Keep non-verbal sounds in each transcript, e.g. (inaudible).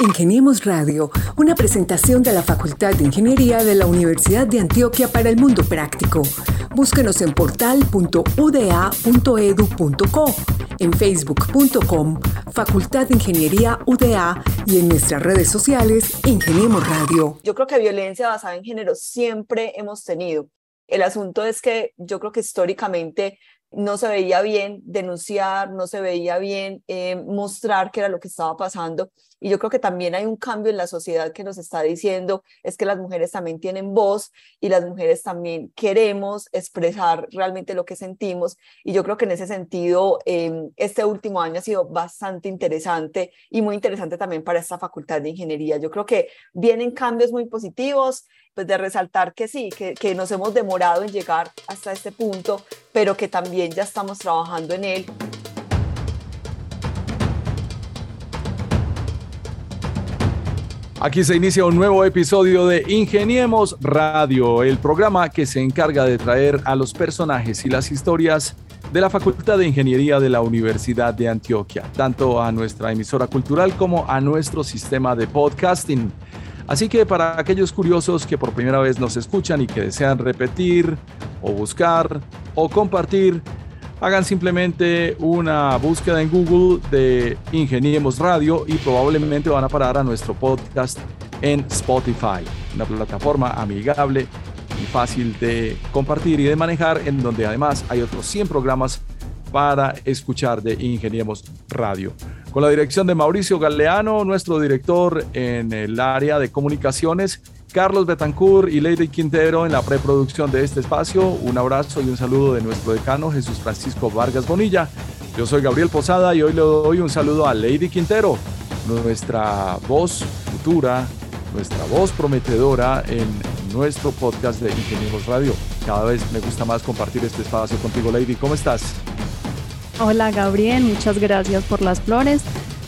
Ingeniemos Radio, una presentación de la Facultad de Ingeniería de la Universidad de Antioquia para el Mundo Práctico. Búsquenos en portal.uda.edu.co, en facebook.com, Facultad de Ingeniería UDA y en nuestras redes sociales, Ingeniemos Radio. Yo creo que violencia basada en género siempre hemos tenido. El asunto es que yo creo que históricamente no se veía bien denunciar, no se veía bien eh, mostrar qué era lo que estaba pasando. Y yo creo que también hay un cambio en la sociedad que nos está diciendo es que las mujeres también tienen voz y las mujeres también queremos expresar realmente lo que sentimos. Y yo creo que en ese sentido, em, este último año ha sido bastante interesante y muy interesante también para esta facultad de ingeniería. Yo creo que vienen cambios muy positivos pues de resaltar que sí, que, que nos hemos demorado en llegar hasta este punto, pero que también ya estamos trabajando en él. Aquí se inicia un nuevo episodio de Ingeniemos Radio, el programa que se encarga de traer a los personajes y las historias de la Facultad de Ingeniería de la Universidad de Antioquia, tanto a nuestra emisora cultural como a nuestro sistema de podcasting. Así que para aquellos curiosos que por primera vez nos escuchan y que desean repetir o buscar o compartir, hagan simplemente una búsqueda en Google de Ingeniemos Radio y probablemente van a parar a nuestro podcast en Spotify, una plataforma amigable y fácil de compartir y de manejar, en donde además hay otros 100 programas para escuchar de Ingeniemos Radio con la dirección de Mauricio Galeano, nuestro director en el área de comunicaciones, Carlos Betancourt y Lady Quintero en la preproducción de este espacio. Un abrazo y un saludo de nuestro decano Jesús Francisco Vargas Bonilla. Yo soy Gabriel Posada y hoy le doy un saludo a Lady Quintero, nuestra voz futura, nuestra voz prometedora en nuestro podcast de Ingenieros Radio. Cada vez me gusta más compartir este espacio contigo, Lady. ¿Cómo estás? Hola Gabriel, muchas gracias por las flores.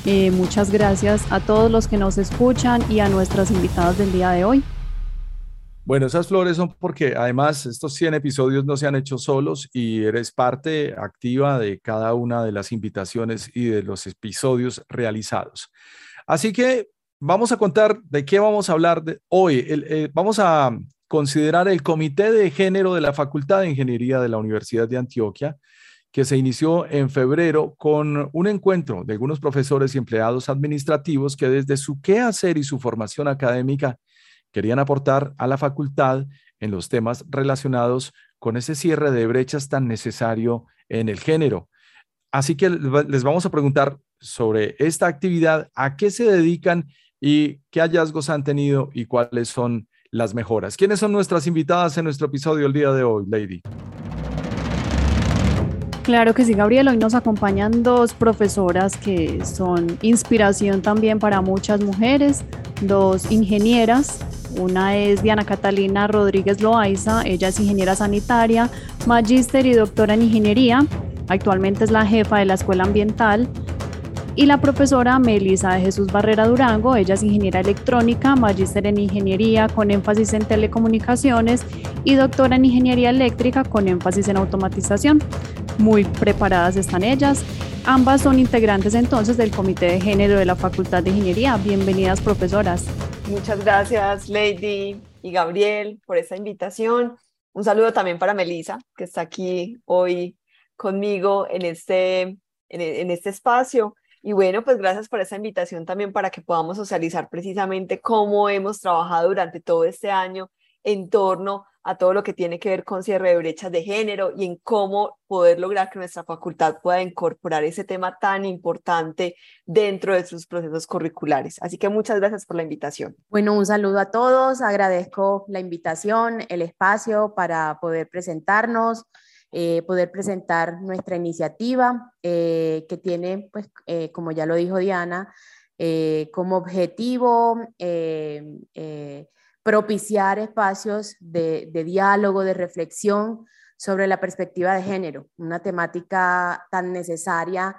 Eh, muchas gracias a todos los que nos escuchan y a nuestras invitadas del día de hoy. Bueno, esas flores son porque además estos 100 episodios no se han hecho solos y eres parte activa de cada una de las invitaciones y de los episodios realizados. Así que vamos a contar de qué vamos a hablar hoy. Eh, vamos a considerar el Comité de Género de la Facultad de Ingeniería de la Universidad de Antioquia que se inició en febrero con un encuentro de algunos profesores y empleados administrativos que desde su quehacer y su formación académica querían aportar a la facultad en los temas relacionados con ese cierre de brechas tan necesario en el género. Así que les vamos a preguntar sobre esta actividad, a qué se dedican y qué hallazgos han tenido y cuáles son las mejoras. ¿Quiénes son nuestras invitadas en nuestro episodio el día de hoy, Lady? Claro que sí, Gabriel. Hoy nos acompañan dos profesoras que son inspiración también para muchas mujeres, dos ingenieras. Una es Diana Catalina Rodríguez Loaiza, ella es ingeniera sanitaria, magíster y doctora en ingeniería. Actualmente es la jefa de la Escuela Ambiental y la profesora Melisa de Jesús Barrera Durango. Ella es ingeniera electrónica, magíster en ingeniería con énfasis en telecomunicaciones y doctora en ingeniería eléctrica con énfasis en automatización. Muy preparadas están ellas. Ambas son integrantes entonces del Comité de Género de la Facultad de Ingeniería. Bienvenidas, profesoras. Muchas gracias, Lady y Gabriel, por esta invitación. Un saludo también para Melisa, que está aquí hoy conmigo en este, en este espacio. Y bueno, pues gracias por esa invitación también para que podamos socializar precisamente cómo hemos trabajado durante todo este año en torno a todo lo que tiene que ver con cierre de brechas de género y en cómo poder lograr que nuestra facultad pueda incorporar ese tema tan importante dentro de sus procesos curriculares. Así que muchas gracias por la invitación. Bueno, un saludo a todos, agradezco la invitación, el espacio para poder presentarnos. Eh, poder presentar nuestra iniciativa eh, que tiene, pues, eh, como ya lo dijo Diana, como objetivo propiciar espacios de, de diálogo, de reflexión sobre la perspectiva de género, una temática tan necesaria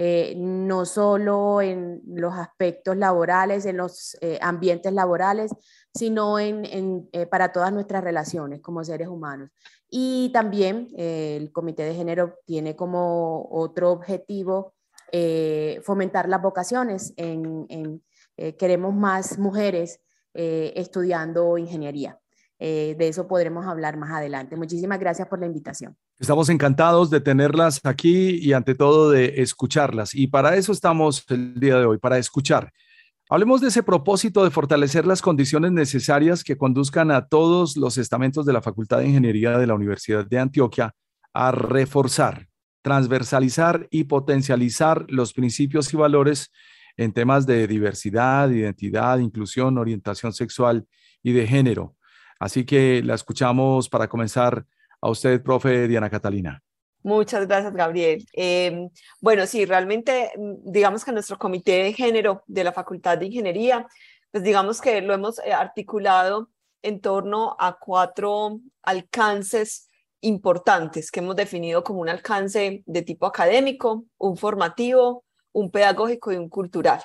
eh, no solo en los aspectos laborales, en los eh, ambientes laborales, sino en, eh, para todas nuestras relaciones como seres humanos. Y también el Comité de Género tiene como otro objetivo fomentar las vocaciones en, queremos más mujeres estudiando ingeniería. de eso podremos hablar más adelante. Muchísimas gracias por la invitación. Estamos encantados de tenerlas aquí y ante todo de escucharlas. Y para eso estamos el día de hoy, para escuchar. Hablemos de ese propósito de fortalecer las condiciones necesarias que conduzcan a todos los estamentos de la Facultad de Ingeniería de la Universidad de Antioquia a reforzar, transversalizar y potencializar los principios y valores en temas de diversidad, identidad, inclusión, orientación sexual y de género. Así que la escuchamos para comenzar a usted, profe Diana Catalina. Muchas gracias, Gabriel. Em, bueno, sí, realmente, mm, digamos que nuestro comité de género de la Facultad de Ingeniería, pues digamos que lo hemos eh, articulado en torno a cuatro alcances importantes que hemos definido como un alcance de tipo académico, un formativo, un pedagógico y un cultural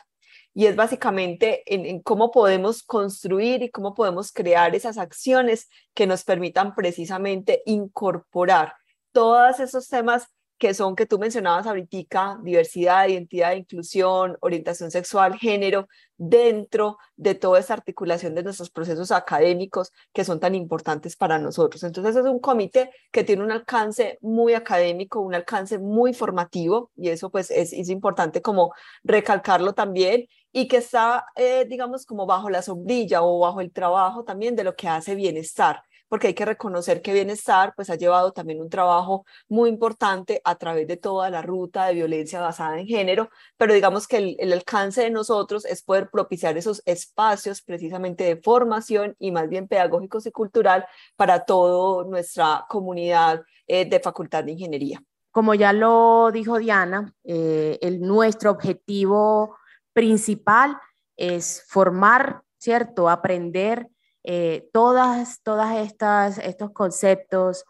y es básicamente en, cómo podemos construir y cómo podemos crear esas acciones que nos permitan precisamente incorporar todos esos temas que son que tú mencionabas ahorita, diversidad, identidad, inclusión, orientación sexual, género, dentro de toda esa articulación de nuestros procesos académicos que son tan importantes para nosotros. Entonces es un comité que tiene un alcance muy académico, un alcance muy formativo y eso pues es, es importante como recalcarlo también y que está, eh, digamos, como bajo la sombrilla o bajo el trabajo también de lo que hace bienestar, porque hay que reconocer que bienestar pues ha llevado también un trabajo muy importante a través de toda la ruta de violencia basada en género, pero digamos que el, el alcance de nosotros es poder propiciar esos espacios precisamente de formación y más bien pedagógicos y cultural para toda nuestra comunidad eh, de Facultad de Ingeniería. Como ya lo dijo Diana, eh, el, nuestro objetivo principal es formar, ¿cierto? Aprender eh, todas, todas estas, estos conceptos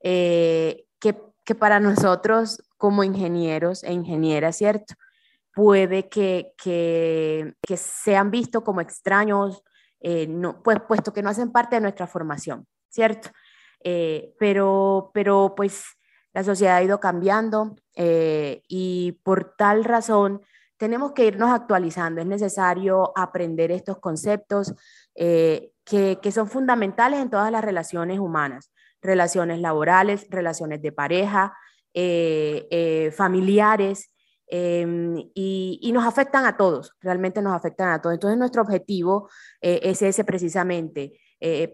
eh, que, que, para nosotros como ingenieros e ingenieras, ¿cierto? Puede que, que, que sean vistos como extraños, eh, no, pues, puesto que no hacen parte de nuestra formación, ¿cierto? pero, pero pues la sociedad ha ido cambiando y por tal razón tenemos que irnos actualizando. Es necesario aprender estos conceptos eh, que, son fundamentales en todas las relaciones humanas, relaciones laborales, relaciones de pareja, eh, eh, familiares, em, y, y, nos afectan a todos, realmente nos afectan a todos. Entonces nuestro objetivo es ese precisamente,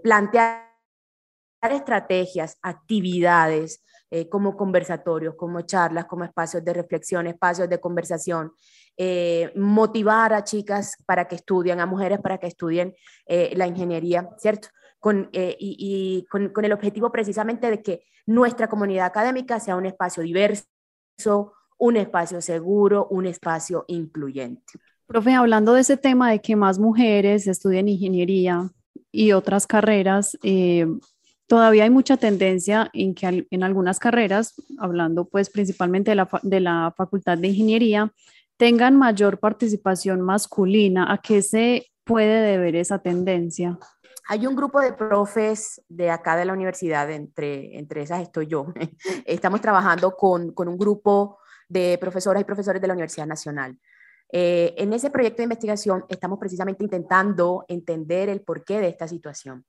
plantear estrategias, actividades, como conversatorios, como charlas, como espacios de reflexión, espacios de conversación, eh, motivar a chicas para que estudien, a mujeres para que estudien eh, la ingeniería, ¿cierto? Con, eh, y, con, con, el objetivo precisamente de que nuestra comunidad académica sea un espacio diverso, un espacio seguro, un espacio incluyente. Profe, hablando de ese tema de que más mujeres estudien ingeniería y otras carreras, todavía hay mucha tendencia en que en algunas carreras, hablando pues principalmente de la, de la Facultad de Ingeniería, tengan mayor participación masculina. ¿A qué se puede deber esa tendencia? Hay un grupo de profes de acá de la universidad, entre, entre esas estoy yo. (laughs) Estamos trabajando con, con un grupo de profesoras y profesores de la Universidad Nacional. Eh, en ese proyecto de investigación estamos precisamente intentando entender el porqué de esta situación.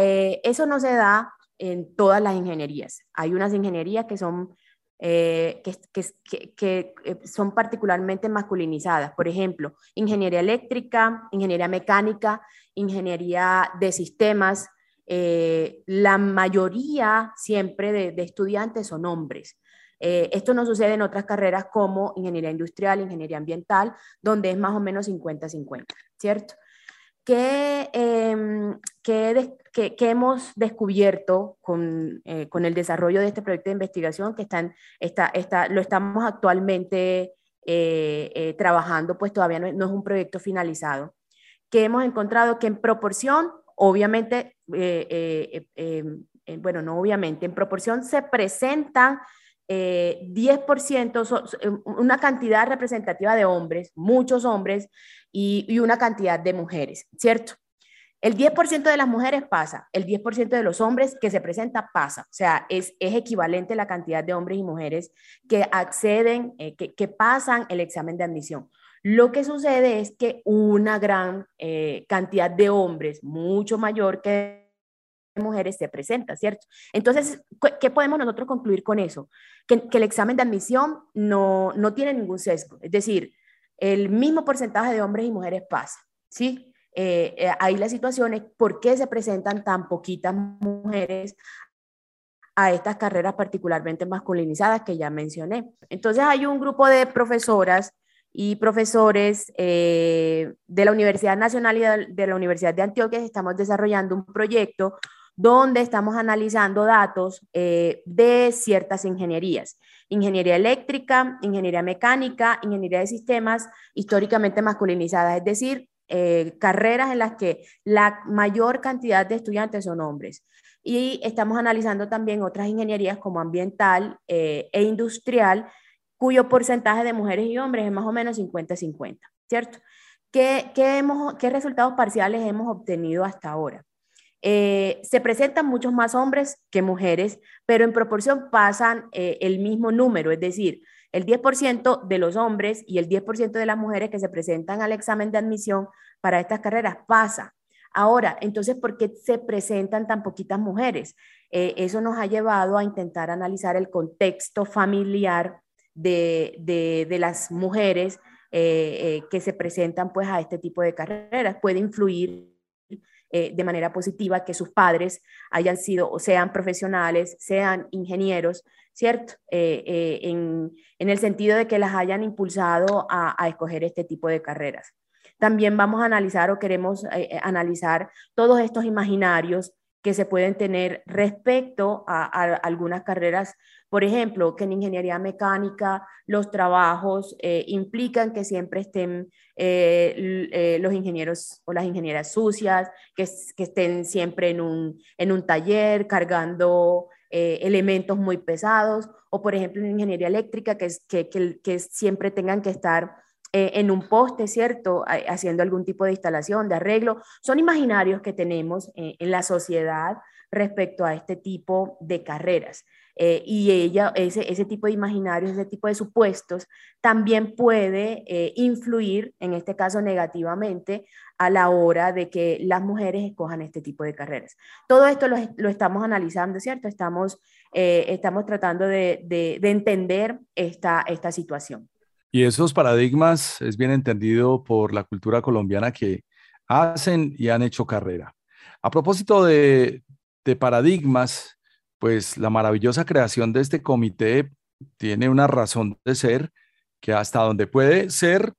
Eh, eso no se da en todas las ingenierías. Hay unas ingenierías que son eh, que, eh, son particularmente masculinizadas. Por ejemplo, ingeniería eléctrica, ingeniería mecánica, ingeniería de sistemas. La mayoría siempre de, estudiantes son hombres. esto no sucede en otras carreras como ingeniería industrial, ingeniería ambiental, donde es más o menos 50-50, ¿cierto? ¿Qué, em, qué, qué, hemos descubierto con, eh, con, el desarrollo de este proyecto de investigación que están, está, está, lo estamos actualmente eh, eh, trabajando, pues todavía no, no, es un proyecto finalizado? Que hemos encontrado que en proporción, obviamente, em, bueno, no obviamente, en proporción se presentan 10%, eh, una cantidad representativa de hombres, muchos hombres, y, una cantidad de mujeres, ¿cierto? El 10% de las mujeres pasa, el 10% de los hombres que se presenta pasa, o sea, es, es equivalente la cantidad de hombres y mujeres que acceden, eh, que, que pasan el examen de admisión. Lo que sucede es que una gran eh, cantidad de hombres, mucho mayor que mujeres, se presenta, ¿cierto? Entonces, ¿qué podemos nosotros concluir con eso? Que, el examen de admisión no, no tiene ningún sesgo, es decir, el mismo porcentaje de hombres y mujeres pasa, ¿sí? Eh, eh, ahí la situación es por qué se presentan tan poquitas mujeres a estas carreras particularmente masculinizadas que ya mencioné. Entonces hay un grupo de profesoras y profesores eh, de la Universidad Nacional y de la Universidad de Antioquia estamos desarrollando un proyecto donde estamos analizando datos eh, de ciertas ingenierías. Ingeniería eléctrica, ingeniería mecánica, ingeniería de sistemas históricamente masculinizadas, es decir, eh, carreras en las que la mayor cantidad de estudiantes son hombres. Y estamos analizando también otras ingenierías como ambiental e industrial cuyo porcentaje de mujeres y hombres es más o menos 50-50, ¿cierto? ¿Qué, hemos, ¿Qué resultados parciales hemos obtenido hasta ahora? Eh, se presentan muchos más hombres que mujeres, pero en proporción pasan eh, el mismo número, es decir, el 10% de los hombres y el 10% de las mujeres que se presentan al examen de admisión para estas carreras pasa. Ahora, entonces, ¿por qué se presentan tan poquitas mujeres? Eh, eso nos ha llevado a intentar analizar el contexto familiar de, de, las mujeres que se presentan pues a este tipo de carreras. Puede influir eh, de manera positiva que sus padres hayan sido o sean profesionales, sean ingenieros, ¿cierto? En, en, el sentido de que las hayan impulsado a, a escoger este tipo de carreras. También vamos a analizar o queremos analizar todos estos imaginarios que se pueden tener respecto a, algunas carreras, por ejemplo, que en ingeniería mecánica los trabajos eh, implican que siempre estén eh, eh, los ingenieros o las ingenieras sucias, que, estén siempre en un, en un taller cargando elementos muy pesados, o por ejemplo en ingeniería eléctrica, que, que, que siempre tengan que estar eh, en un poste, ¿cierto? Haciendo algún tipo de instalación, de arreglo. Son imaginarios que tenemos eh, en la sociedad respecto a este tipo de carreras. Eh, y ella, ese, ese, tipo de imaginarios, ese tipo de supuestos, también puede influir, en este caso negativamente, a la hora de que las mujeres escojan este tipo de carreras. Todo esto lo, lo estamos analizando, ¿cierto? Estamos, estamos tratando de, de, de entender esta, esta situación. Y esos paradigmas es bien entendido por la cultura colombiana que hacen y han hecho carrera. A propósito de, paradigmas, pues la maravillosa creación de este comité tiene una razón de ser que hasta donde puede ser,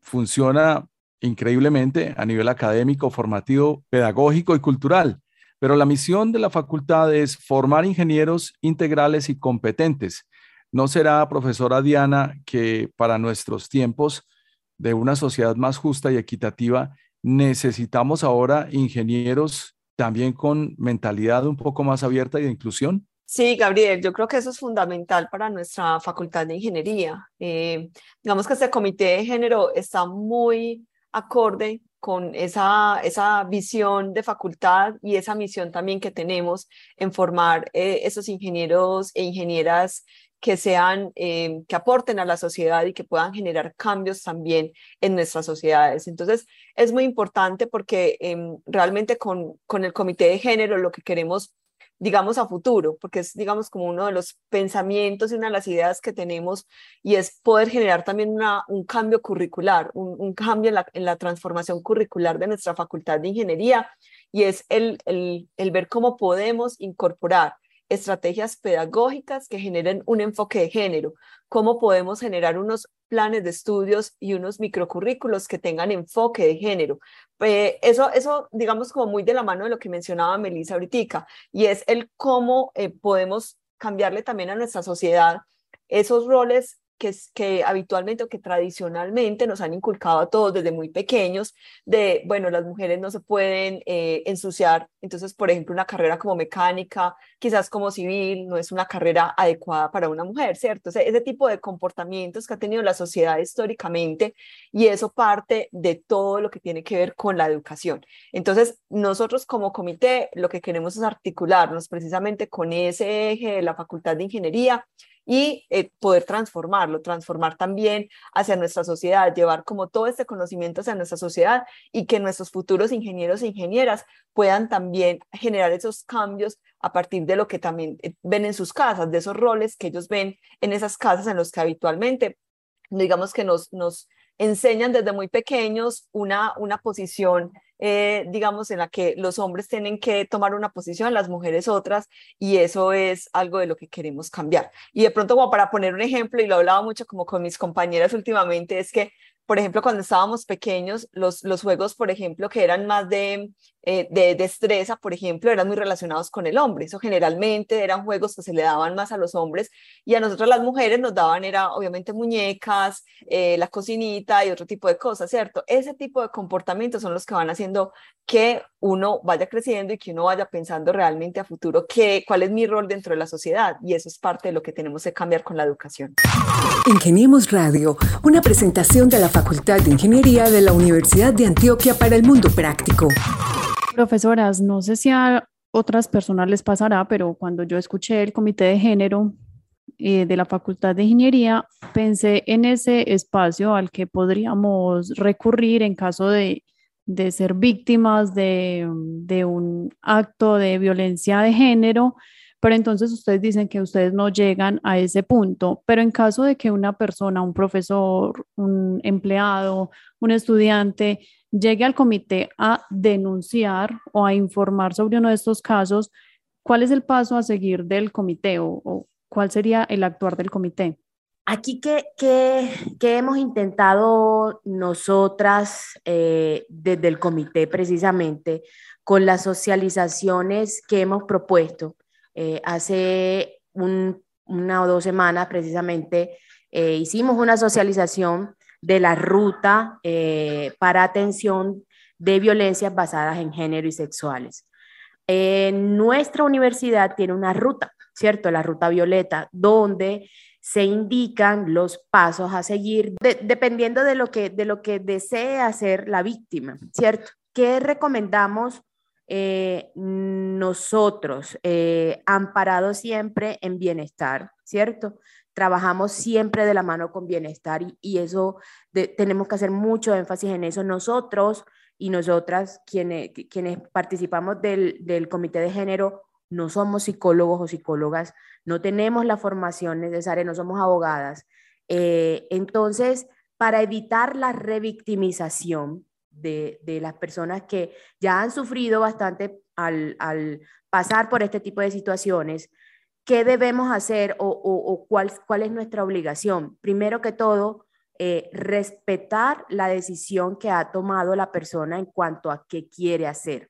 funciona increíblemente a nivel académico, formativo, pedagógico y cultural. Pero la misión de la facultad es formar ingenieros integrales y competentes ¿No será, profesora Diana, que para nuestros tiempos de una sociedad más justa y equitativa necesitamos ahora ingenieros también con mentalidad un poco más abierta y de inclusión? Sí, Gabriel, yo creo que eso es fundamental para nuestra facultad de ingeniería. Eh, digamos que este comité de género está muy acorde con esa, esa visión de facultad y esa misión también que tenemos en formar eh, esos ingenieros e ingenieras que sean, eh, que aporten a la sociedad y que puedan generar cambios también en nuestras sociedades. Entonces, es muy importante porque em, realmente con, con el comité de género lo que queremos digamos, a futuro, porque es, digamos, como uno de los pensamientos y una de las ideas que tenemos, y es poder generar también una, un cambio curricular, un, un cambio en la, en la, transformación curricular de nuestra facultad de ingeniería, y es el, el, el ver cómo podemos incorporar estrategias pedagógicas que generen un enfoque de género, cómo podemos generar unos planes de estudios y unos microcurrículos que tengan enfoque de género. Eh, eso, eso, digamos, como muy de la mano de lo que mencionaba Melissa ahorita, y es el cómo eh, podemos cambiarle también a nuestra sociedad esos roles que, que habitualmente o que tradicionalmente nos han inculcado a todos desde muy pequeños, de, bueno, las mujeres no se pueden eh, ensuciar, entonces, por ejemplo, una carrera como mecánica, quizás como civil, no es una carrera adecuada para una mujer, ¿cierto? O sea, ese tipo de comportamientos que ha tenido la sociedad históricamente y eso parte de todo lo que tiene que ver con la educación. Entonces, nosotros como comité lo que queremos es articularnos precisamente con ese eje de la Facultad de Ingeniería y eh, poder transformarlo, transformar también hacia nuestra sociedad, llevar como todo este conocimiento hacia nuestra sociedad y que nuestros futuros ingenieros e ingenieras puedan también generar esos cambios a partir de lo que también eh, ven en sus casas, de esos roles que ellos ven en esas casas en los que habitualmente, digamos que nos, nos enseñan desde muy pequeños una, una posición eh, digamos, en la que los hombres tienen que tomar una posición, las mujeres otras, y eso es algo de lo que queremos cambiar. Y de pronto, como para poner un ejemplo, y lo hablaba mucho como con mis compañeras últimamente, es que por ejemplo, cuando estábamos pequeños, los, los juegos, por ejemplo, que eran más de, eh, de destreza, por ejemplo, eran muy relacionados con el hombre. Eso generalmente eran juegos que se le daban más a los hombres y a nosotros las mujeres nos daban, era obviamente muñecas, eh, la cocinita y otro tipo de cosas, ¿cierto? Ese tipo de comportamientos son los que van haciendo que uno vaya creciendo y que uno vaya pensando realmente a futuro qué, cuál es mi rol dentro de la sociedad y eso es parte de lo que tenemos que cambiar con la educación. Ingeniemos Radio, una presentación de la Facultad de Ingeniería de la Universidad de Antioquia para el Mundo Práctico. Profesoras, no sé si a otras personas les pasará, pero cuando yo escuché el Comité de Género eh, de la Facultad de Ingeniería, pensé en ese espacio al que podríamos recurrir en caso de, de ser víctimas de, de un acto de violencia de género pero entonces ustedes dicen que ustedes no llegan a ese punto, pero en caso de que una persona, un profesor, un empleado, un estudiante llegue al comité a denunciar o a informar sobre uno de estos casos, ¿cuál es el paso a seguir del comité o, cuál sería el actuar del comité? Aquí que, que, hemos intentado nosotras eh, desde el comité precisamente con las socializaciones que hemos propuesto, eh, hace una o dos semanas precisamente eh, hicimos una socialización de la ruta eh, para atención de violencias basadas en género y sexuales. nuestra universidad tiene una ruta, ¿cierto? La ruta violeta, donde se indican los pasos a seguir dependiendo de lo, que, de lo que desee hacer la víctima, ¿cierto? ¿Qué recomendamos eh, nosotros, eh, amparados siempre en bienestar, ¿cierto? Trabajamos siempre de la mano con bienestar y, eso tenemos que hacer mucho énfasis en eso. Nosotros y nosotras, quienes, participamos del, del comité de género, no somos psicólogos o psicólogas, no tenemos la formación necesaria, no somos abogadas. Eh, entonces, para evitar la revictimización, de, las personas que ya han sufrido bastante al, pasar por este tipo de situaciones, ¿qué debemos hacer o, cuál, cuál, es nuestra obligación? Primero que todo, eh, respetar la decisión que ha tomado la persona en cuanto a qué quiere hacer.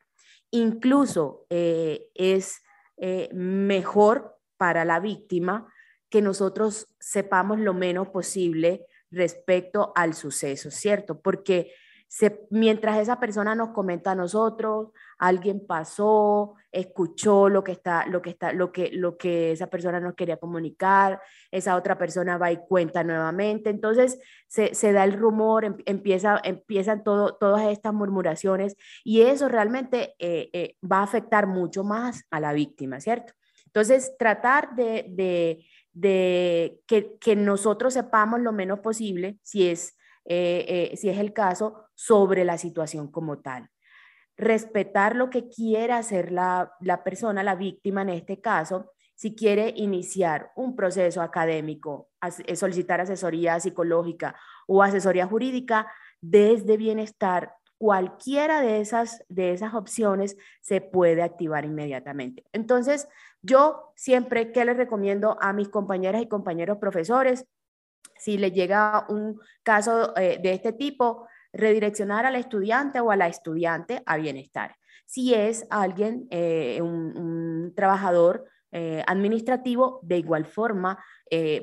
Incluso eh, es eh, mejor para la víctima que nosotros sepamos lo menos posible respecto al suceso, ¿cierto? Porque mientras esa persona nos comenta a nosotros, alguien pasó, escuchó lo que, está, lo, que está, lo, que, lo que esa persona nos quería comunicar, esa otra persona va y cuenta nuevamente, entonces se, se da el rumor, em, empieza, empiezan todo, todas estas murmuraciones y eso realmente eh, eh, va a afectar mucho más a la víctima, ¿cierto? Entonces, tratar de, de, de que, que nosotros sepamos lo menos posible, si es eh, eh, si es el caso, sobre la situación como tal. Respetar lo que quiera hacer la, persona, la víctima en este caso, si quiere iniciar un proceso académico, eh, solicitar asesoría psicológica o asesoría jurídica desde bienestar, cualquiera de esas, de esas opciones se puede activar inmediatamente. Entonces, yo siempre que les recomiendo a mis compañeras y compañeros profesores, si le llega un caso eh, de este tipo, redireccionar al estudiante o a la estudiante a bienestar. Si es alguien, eh, un, trabajador eh, administrativo, de igual forma,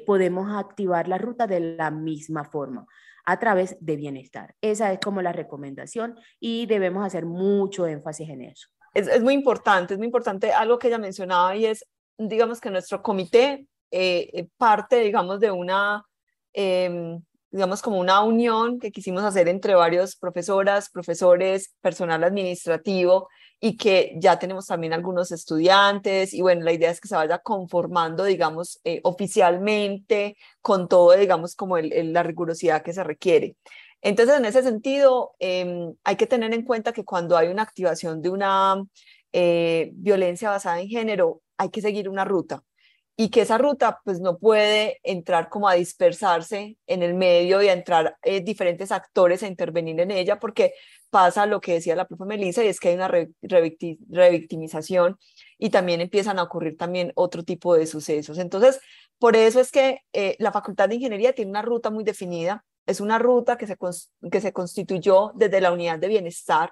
podemos activar la ruta de la misma forma a través de bienestar. Esa es como la recomendación y debemos hacer mucho énfasis en eso. Es, es muy importante, es muy importante algo que ella mencionaba y es, digamos que nuestro comité parte, digamos, de una Em, digamos, como una unión que quisimos hacer entre varios profesoras, profesores, personal administrativo y que ya tenemos también algunos estudiantes y bueno, la idea es que se vaya conformando, digamos, eh, oficialmente con todo, digamos, como el, la rigurosidad que se requiere. Entonces, en ese sentido, em, hay que tener en cuenta que cuando hay una activación de una eh, violencia basada en género, hay que seguir una ruta y que esa ruta pues no puede entrar como a dispersarse en el medio y a entrar eh, diferentes actores a intervenir en ella porque pasa lo que decía la propia Melissa y es que hay una revictimización y también empiezan a ocurrir también otro tipo de sucesos. Entonces, por eso es que eh, la Facultad de Ingeniería tiene una ruta muy definida, es una ruta que se, que se constituyó desde la unidad de bienestar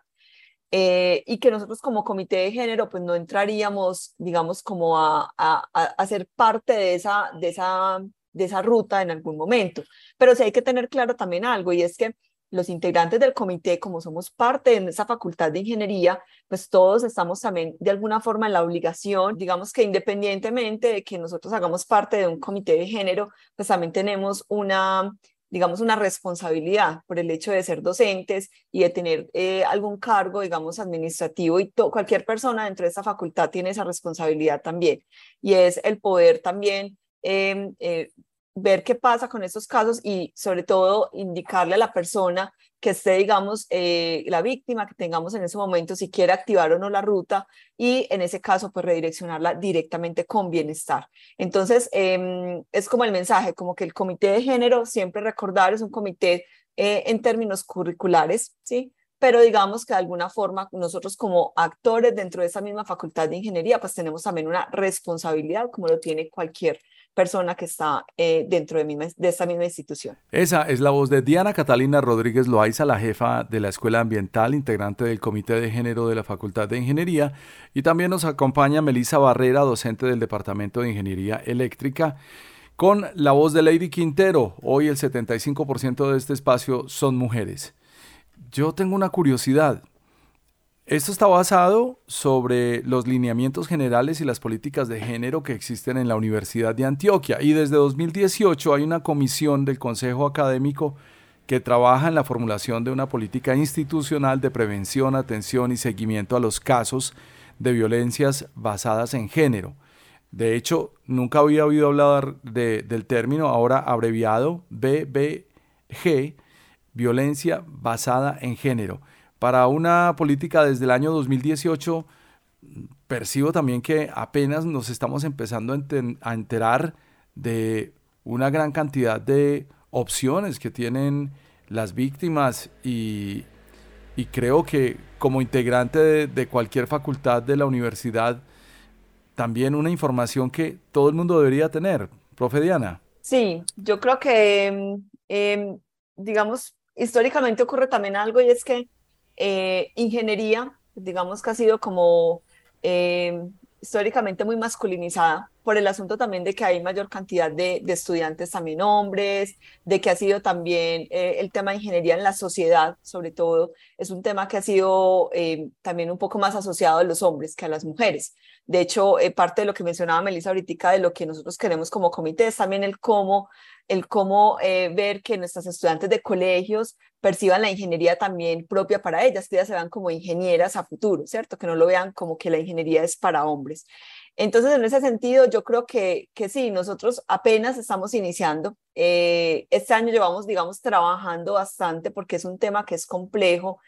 eh, y que nosotros como comité de género pues no entraríamos, digamos, como a, a, a, ser parte de esa, de, esa, de esa ruta en algún momento. Pero sí hay que tener claro también algo y es que los integrantes del comité, como somos parte de esa facultad de ingeniería, pues todos estamos también de alguna forma en la obligación, digamos que independientemente de que nosotros hagamos parte de un comité de género, pues también tenemos una digamos, una responsabilidad por el hecho de ser docentes y de tener eh, algún cargo, digamos, administrativo y cualquier persona dentro de esta facultad tiene esa responsabilidad también. Y es el poder también em, eh, ver qué pasa con estos casos y sobre todo indicarle a la persona que esté, digamos, eh, la víctima que tengamos en ese momento, si quiere activar o no la ruta y en ese caso, pues redireccionarla directamente con bienestar. Entonces, em, es como el mensaje, como que el comité de género, siempre recordar, es un comité eh, en términos curriculares, ¿sí? Pero digamos que de alguna forma nosotros como actores dentro de esa misma facultad de ingeniería, pues tenemos también una responsabilidad como lo tiene cualquier persona que está eh, dentro de, de, esta misma institución. Esa es la voz de Diana Catalina Rodríguez Loaiza, la jefa de la Escuela Ambiental, integrante del Comité de Género de la Facultad de Ingeniería, y también nos acompaña Melissa Barrera, docente del Departamento de Ingeniería Eléctrica, con la voz de Lady Quintero. Hoy el 75% de este espacio son mujeres. Yo tengo una curiosidad. Esto está basado sobre los lineamientos generales y las políticas de género que existen en la Universidad de Antioquia y desde 2018 hay una comisión del Consejo Académico que trabaja en la formulación de una política institucional de prevención, atención y seguimiento a los casos de violencias basadas en género. De hecho, nunca había oído hablar del término ahora abreviado BBG, violencia basada en género para una política desde el año 2018, percibo también que apenas nos estamos empezando a, enterar de una gran cantidad de opciones que tienen las víctimas y, creo que como integrante de, de, cualquier facultad de la universidad, también una información que todo el mundo debería tener. Profe Diana. Sí, yo creo que, em, em, digamos, históricamente ocurre también algo y es que eh, ingeniería, digamos que ha sido como eh, históricamente muy masculinizada por el asunto también de que hay mayor cantidad de, estudiantes también hombres, de que ha sido también eh, el tema de ingeniería en la sociedad, sobre todo, es un tema que ha sido también un poco más asociado a los hombres que a las mujeres. De hecho, parte de lo que mencionaba Melissa ahorita de lo que nosotros queremos como comité es también el cómo el cómo eh, ver que nuestras estudiantes de colegios perciban la ingeniería también propia para ellas, que ellas se vean como ingenieras a futuro, ¿cierto? Que no lo vean como que la ingeniería es para hombres. Entonces, en ese sentido, yo creo que, que sí, nosotros apenas estamos iniciando. Eh, este año llevamos, digamos, trabajando bastante porque es un tema que es complejo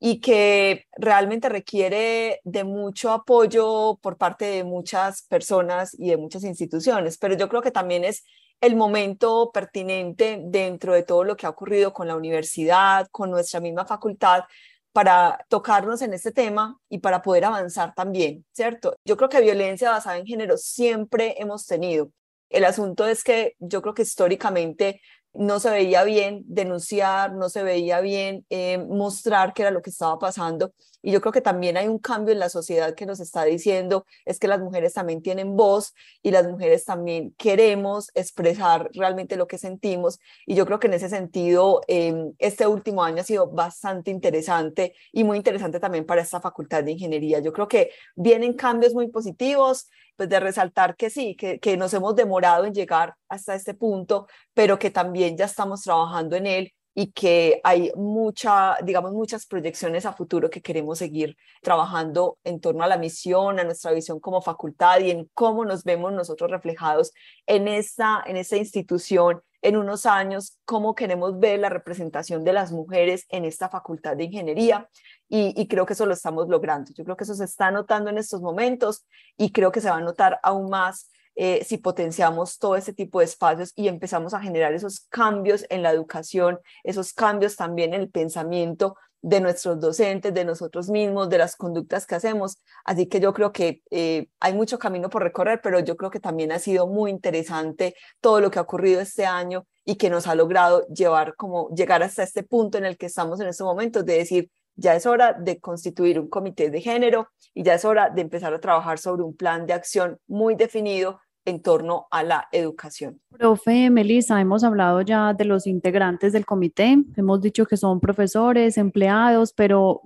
y que realmente requiere de mucho apoyo por parte de muchas personas y de muchas instituciones, pero yo creo que también es el momento pertinente dentro de todo lo que ha ocurrido con la universidad, con nuestra misma facultad, para tocarnos en este tema y para poder avanzar también, ¿cierto? Yo creo que violencia basada en género siempre hemos tenido. El asunto es que yo creo que históricamente no se veía bien denunciar, no se veía bien eh, mostrar qué era lo que estaba pasando. Y yo creo que también hay un cambio en la sociedad que nos está diciendo es que las mujeres también tienen voz y las mujeres también queremos expresar realmente lo que sentimos. Y yo creo que en ese sentido, em, este último año ha sido bastante interesante y muy interesante también para esta facultad de ingeniería. Yo creo que vienen cambios muy positivos. Pues de resaltar que sí, que, que nos hemos demorado en llegar hasta este punto, pero que también ya estamos trabajando en él y que hay mucha, digamos, muchas proyecciones a futuro que queremos seguir trabajando en torno a la misión, a nuestra visión como facultad y en cómo nos vemos nosotros reflejados en esta, en esta institución en unos años, cómo queremos ver la representación de las mujeres en esta facultad de ingeniería y, y, creo que eso lo estamos logrando. Yo creo que eso se está notando en estos momentos y creo que se va a notar aún más eh, si potenciamos todo ese tipo de espacios y empezamos a generar esos cambios en la educación, esos cambios también en el pensamiento de nuestros docentes, de nosotros mismos, de las conductas que hacemos. Así que yo creo que eh, hay mucho camino por recorrer, pero yo creo que también ha sido muy interesante todo lo que ha ocurrido este año y que nos ha logrado llevar como llegar hasta este punto en el que estamos en este momento de decir, ya es hora de constituir un comité de género y ya es hora de empezar a trabajar sobre un plan de acción muy definido en torno a la educación. Profe Melissa, hemos hablado ya de los integrantes del comité, hemos dicho que son profesores, empleados, pero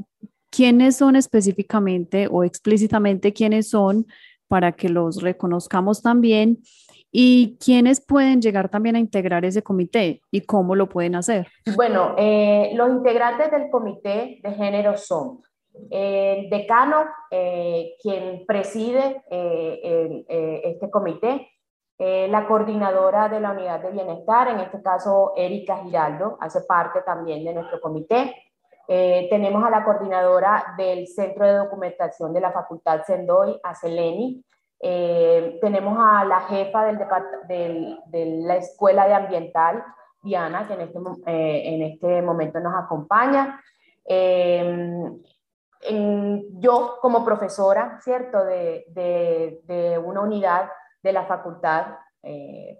¿quiénes son específicamente o explícitamente quiénes son para que los reconozcamos también? ¿Y quiénes pueden llegar también a integrar ese comité y cómo lo pueden hacer? Bueno, eh, los integrantes del comité de género son el decano, eh, quien preside eh, eh, este comité, la coordinadora de la unidad de bienestar, en este caso Erika Giraldo, hace parte también de nuestro comité. tenemos a la coordinadora del Centro de Documentación de la Facultad Sendoy, a Seleni. Tenemos a la jefa del, del, de la Escuela de Ambiental, Diana, que en este, en este momento nos acompaña yo como profesora, ¿cierto?, de, una unidad de la facultad, eh,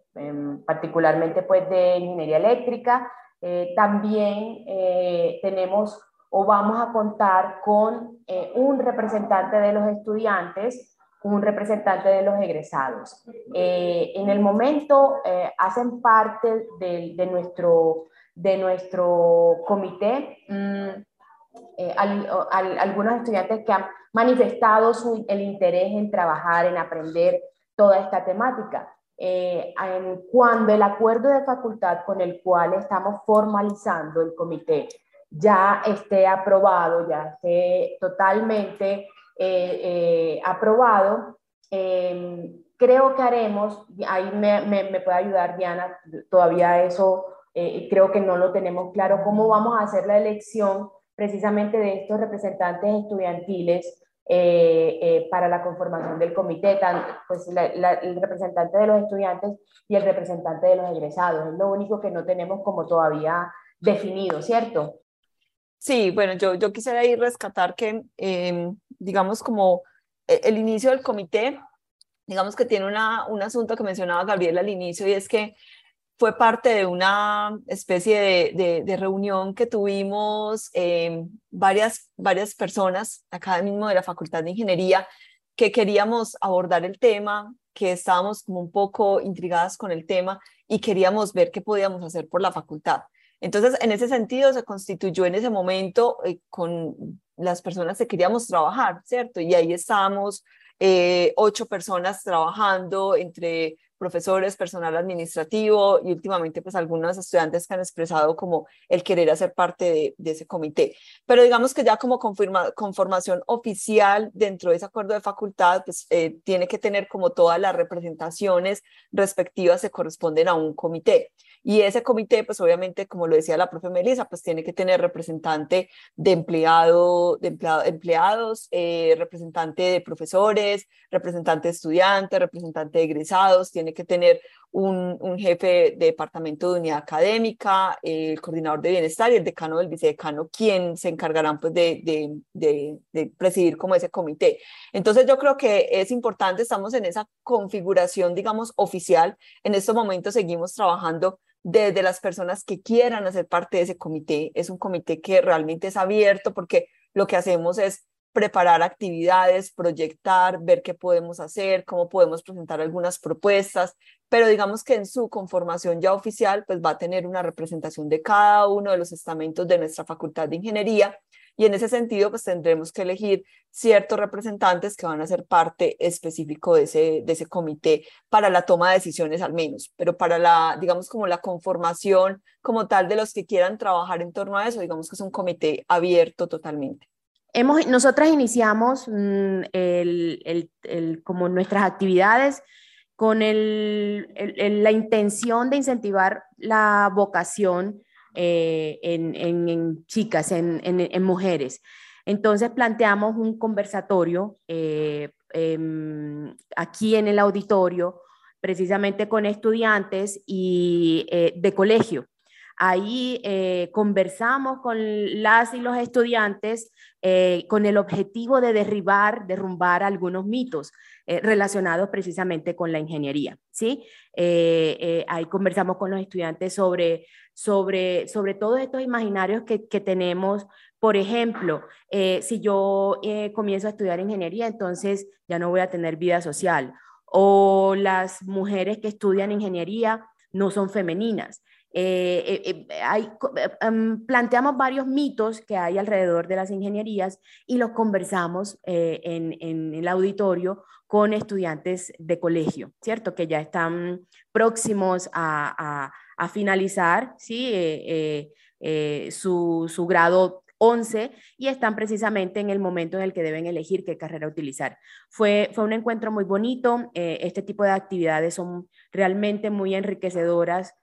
particularmente pues de ingeniería eléctrica, eh, también eh, tenemos o vamos a contar con un representante de los estudiantes, un representante de los egresados. en el momento hacen parte de, de, nuestro, de nuestro comité. Mm, eh, algunos estudiantes que han manifestado su, el interés en trabajar, en aprender toda esta temática. Eh, cuando el acuerdo de facultad con el cual estamos formalizando el comité ya esté aprobado, ya esté totalmente eh, aprobado, creo que haremos, ahí me, me, me, puede ayudar Diana, todavía eso creo que no lo tenemos claro, cómo vamos a hacer la elección precisamente de estos representantes estudiantiles eh, eh, para la conformación del comité, pues el representante de los estudiantes y el representante de los egresados. Es lo único que no tenemos como todavía definido, ¿cierto? Sí, bueno, yo, yo quisiera ahí rescatar que, em, digamos, como e, el inicio del comité, digamos que tiene una, un asunto que mencionaba Gabriel al inicio y es que fue parte de una especie de, reunión que tuvimos eh, varias, varias personas acá mismo de la Facultad de Ingeniería que queríamos abordar el tema, que estábamos como un poco intrigadas con el tema y queríamos ver qué podíamos hacer por la facultad. Entonces, en ese sentido, se constituyó en ese momento eh, con las personas que queríamos trabajar, ¿cierto? Y ahí estábamos eh, ocho personas trabajando entre profesores, personal administrativo y últimamente pues algunos estudiantes que han expresado como el querer hacer parte de, ese comité. Pero digamos que ya como confirma, conformación oficial dentro de ese acuerdo de facultad, pues eh, tiene que tener como todas las representaciones respectivas se corresponden a un comité. Y ese comité, pues obviamente, como lo decía la profe Melissa, pues tiene que tener representante de, empleado, de empleado, empleados, eh, representante de profesores, representante de estudiantes, representante de egresados, tiene que tener un, un, jefe de departamento de unidad académica, el coordinador de bienestar y el decano del vicedecano, quien se encargarán pues, de, de, de, de, presidir como ese comité. Entonces yo creo que es importante, estamos en esa configuración, digamos, oficial. En estos momentos seguimos trabajando desde las personas que quieran hacer parte de ese comité. Es un comité que realmente es abierto porque lo que hacemos es preparar actividades, proyectar, ver qué podemos hacer, cómo podemos presentar algunas propuestas, pero digamos que en su conformación ya oficial, pues va a tener una representación de cada uno de los estamentos de nuestra Facultad de Ingeniería y en ese sentido pues tendremos que elegir ciertos representantes que van a ser parte específico de ese, de ese comité para la toma de decisiones al menos, pero para la, digamos, como la conformación como tal de los que quieran trabajar en torno a eso, digamos que es un comité abierto totalmente. Hemos, nosotras iniciamos mm, el, el, como nuestras actividades con la intención de incentivar la vocación eh, en, chicas, en, en, mujeres. Entonces planteamos un conversatorio eh, em, aquí en el auditorio, precisamente con estudiantes y eh, de colegio. Ahí conversamos con las y los estudiantes con el objetivo de derribar, derrumbar algunos mitos relacionados precisamente con la ingeniería. ¿Sí? ahí conversamos con los estudiantes sobre sobre, sobre todos estos imaginarios que, que tenemos. Por ejemplo, eh, si yo eh, comienzo a estudiar ingeniería, entonces ya no voy a tener vida social. O las mujeres que estudian ingeniería no son femeninas. Eh, hay, em, planteamos varios mitos que hay alrededor de las ingenierías y los conversamos en, en, el auditorio con estudiantes de colegio, ¿cierto? Que ya están próximos a, finalizar ¿sí? Eh, eh, eh, su, su grado 11 y están precisamente en el momento en el que deben elegir qué carrera utilizar. Fue, fue un encuentro muy bonito, este tipo de actividades son realmente muy enriquecedoras.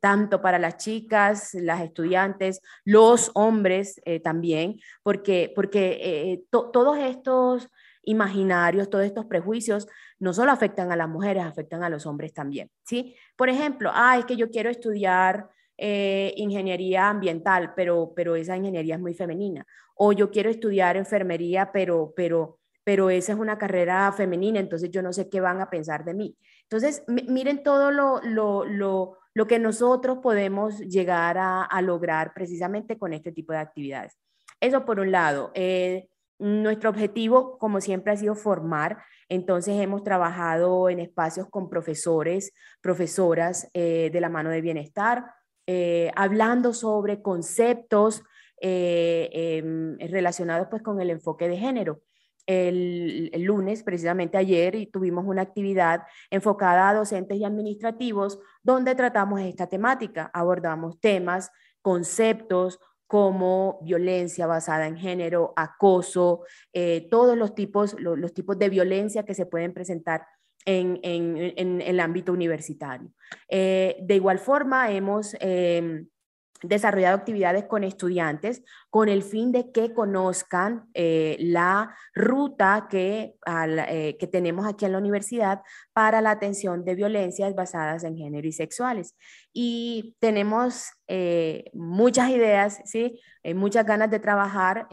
Tanto para las chicas, las estudiantes, los hombres también, porque, porque todos estos imaginarios, todos estos prejuicios, no solo afectan a las mujeres, afectan a los hombres también, ¿sí? Por ejemplo, ah, es que yo quiero estudiar eh, ingeniería ambiental, pero, pero esa ingeniería es muy femenina. O yo quiero estudiar enfermería, pero, pero, pero esa es una carrera femenina, entonces yo no sé qué van a pensar de mí. Entonces, miren todo lo, lo, lo, lo, que nosotros podemos llegar a, lograr precisamente con este tipo de actividades. Eso por un lado. Eh, nuestro objetivo, como siempre, ha sido formar. Entonces, hemos trabajado en espacios con profesores, profesoras eh, de la mano de bienestar, eh, hablando sobre conceptos em, relacionados pues, con el enfoque de género. El, lunes, precisamente ayer, tuvimos una actividad enfocada a docentes y administrativos donde tratamos esta temática, abordamos temas, conceptos, como violencia basada en género, acoso, eh, todos los tipos, los tipos de violencia que se pueden presentar en, el ámbito universitario. Eh, de igual forma, hemos em, desarrollado actividades con estudiantes con el fin de que conozcan eh, la ruta que, eh, que tenemos aquí en la universidad para la atención de violencias basadas en género y sexuales. Y tenemos eh, muchas ideas, ¿sí? muchas ganas de trabajar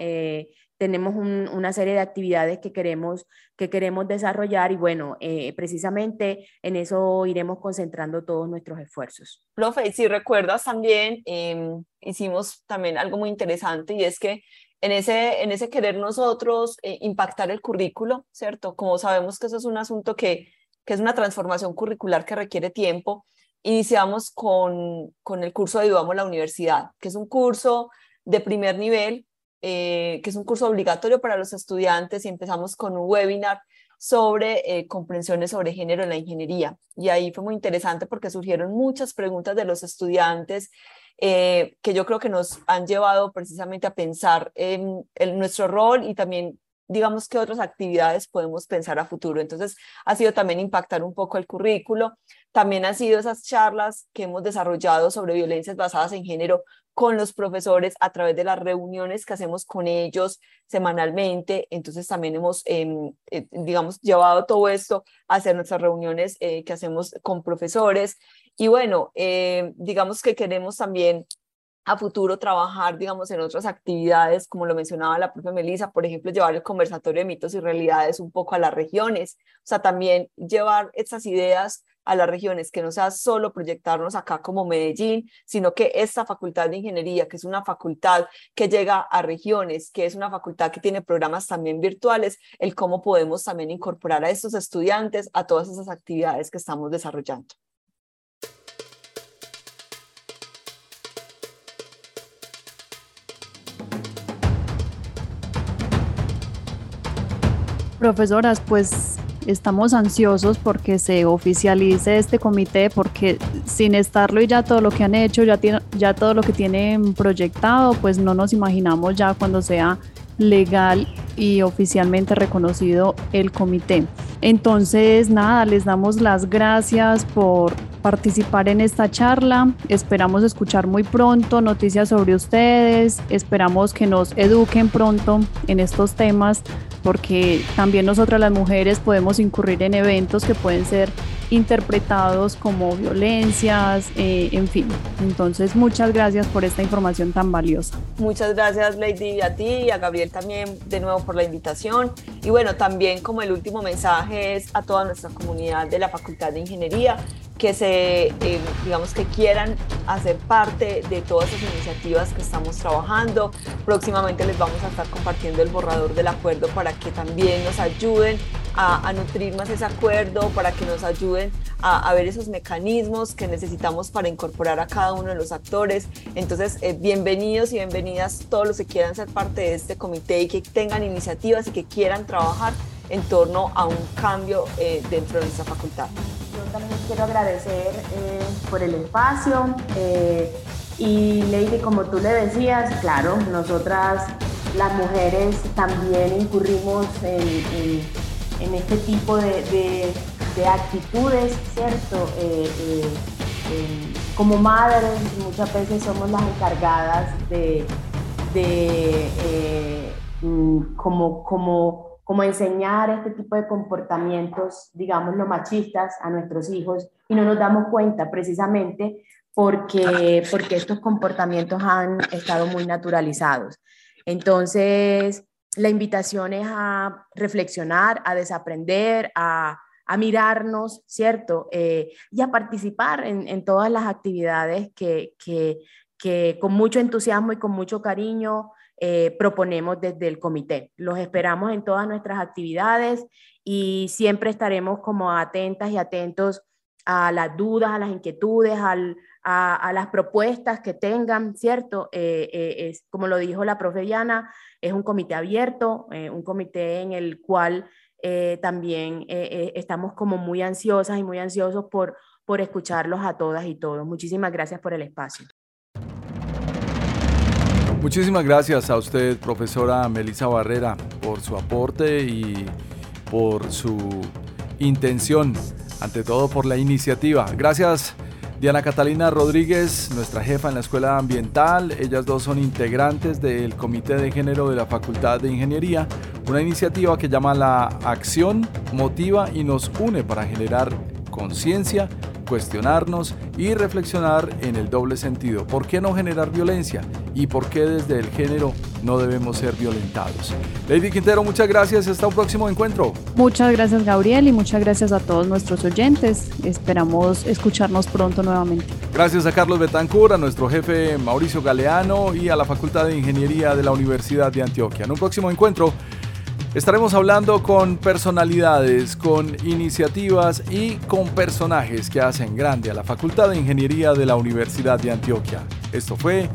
tenemos una serie de actividades que queremos, que queremos desarrollar y bueno, eh, precisamente en eso iremos concentrando todos nuestros esfuerzos. Profe, si recuerdas también, em, hicimos también algo muy interesante y es que en ese, en ese querer nosotros eh, impactar el currículo, ¿cierto? Como sabemos que eso es un asunto que, que es una transformación curricular que requiere tiempo, iniciamos con, con el curso de Ayudamos la Universidad, que es un curso de primer nivel eh, que es un curso obligatorio para los estudiantes y empezamos con un webinar sobre eh, comprensiones sobre género en la ingeniería. Y ahí fue muy interesante porque surgieron muchas preguntas de los estudiantes eh, que yo creo que nos han llevado precisamente a pensar en, en nuestro rol y también digamos qué otras actividades podemos pensar a futuro. Entonces, ha sido también impactar un poco el currículo, también han sido esas charlas que hemos desarrollado sobre violencias basadas en género con los profesores a través de las reuniones que hacemos con ellos semanalmente. Entonces también hemos, em, eh, digamos, llevado todo esto a hacer nuestras reuniones eh, que hacemos con profesores. Y bueno, eh, digamos que queremos también a futuro trabajar, digamos, en otras actividades, como lo mencionaba la propia Melissa, por ejemplo, llevar el conversatorio de mitos y realidades un poco a las regiones, o sea, también llevar estas ideas a las regiones, que no sea solo proyectarnos acá como Medellín, sino que esta facultad de ingeniería, que es una facultad que llega a regiones, que es una facultad que tiene programas también virtuales, el cómo podemos también incorporar a estos estudiantes a todas esas actividades que estamos desarrollando. Profesoras, pues estamos ansiosos porque se oficialice este comité, porque sin estarlo y ya todo lo que han hecho, ya, ya todo lo que tienen proyectado, pues no nos imaginamos ya cuando sea legal y oficialmente reconocido el comité. Entonces, nada, les damos las gracias por participar en esta charla. Esperamos escuchar muy pronto noticias sobre ustedes. Esperamos que nos eduquen pronto en estos temas porque también nosotras las mujeres podemos incurrir en eventos que pueden ser interpretados como violencias, eh, en fin. Entonces, muchas gracias por esta información tan valiosa. Muchas gracias, Lady, a ti y a Gabriel también de nuevo por la invitación. Y bueno, también como el último mensaje es a toda nuestra comunidad de la Facultad de Ingeniería que se, eh, digamos, que quieran hacer parte de todas esas iniciativas que estamos trabajando. Próximamente les vamos a estar compartiendo el borrador del acuerdo para que también nos ayuden a, nutrir más ese acuerdo, para que nos ayuden a, ver esos mecanismos que necesitamos para incorporar a cada uno de los actores. Entonces, eh, bienvenidos y bienvenidas todos los que quieran ser parte de este comité y que tengan iniciativas y que quieran trabajar en torno a un cambio eh, dentro de nuestra facultad. Yo también quiero agradecer eh, por el espacio y Lady, como tú le decías, claro, nosotras las mujeres también incurrimos en en este tipo de, actitudes, ¿cierto? Eh, eh, eh, como madres muchas veces somos las encargadas de, mm, como, como, como enseñar este tipo de comportamientos, digamos, los machistas a nuestros hijos y no nos damos cuenta precisamente porque, porque estos comportamientos han estado muy naturalizados. Entonces, la invitación es a reflexionar, a desaprender, a, mirarnos, ¿cierto? Eh, y a participar en, todas las actividades que, con mucho entusiasmo y con mucho cariño eh, proponemos desde el comité. Los esperamos en todas nuestras actividades y siempre estaremos como atentas y atentos a las dudas, a las inquietudes, a, las propuestas que tengan, ¿cierto? Eh, es, como lo dijo la profe Diana, es un comité abierto, eh, un comité en el cual eh, también eh, estamos como muy ansiosas y muy ansiosos por, por escucharlos a todas y todos. Muchísimas gracias por el espacio. Muchísimas gracias a usted, profesora Melissa Barrera, por su aporte y por su intención, ante todo por la iniciativa. Gracias Diana Catalina Rodríguez, nuestra jefa en la Escuela Ambiental. Ellas dos son integrantes del Comité de Género de la Facultad de Ingeniería, una iniciativa que llama la acción, motiva y nos une para generar conciencia cuestionarnos y reflexionar en el doble sentido. ¿Por qué no generar violencia? ¿Y por qué desde el género no debemos ser violentados? Lady Quintero, muchas gracias. Hasta un próximo encuentro. Muchas gracias, Gabriel, y muchas gracias a todos nuestros oyentes. Esperamos escucharnos pronto nuevamente. Gracias a Carlos Betancur, a nuestro jefe Mauricio Galeano y a la Facultad de Ingeniería de la Universidad de Antioquia. En un próximo encuentro Estaremos hablando con personalidades, con iniciativas y con personajes que hacen grande a la Facultad de Ingeniería de la Universidad de Antioquia. Esto fue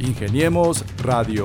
Ingeniemos Radio.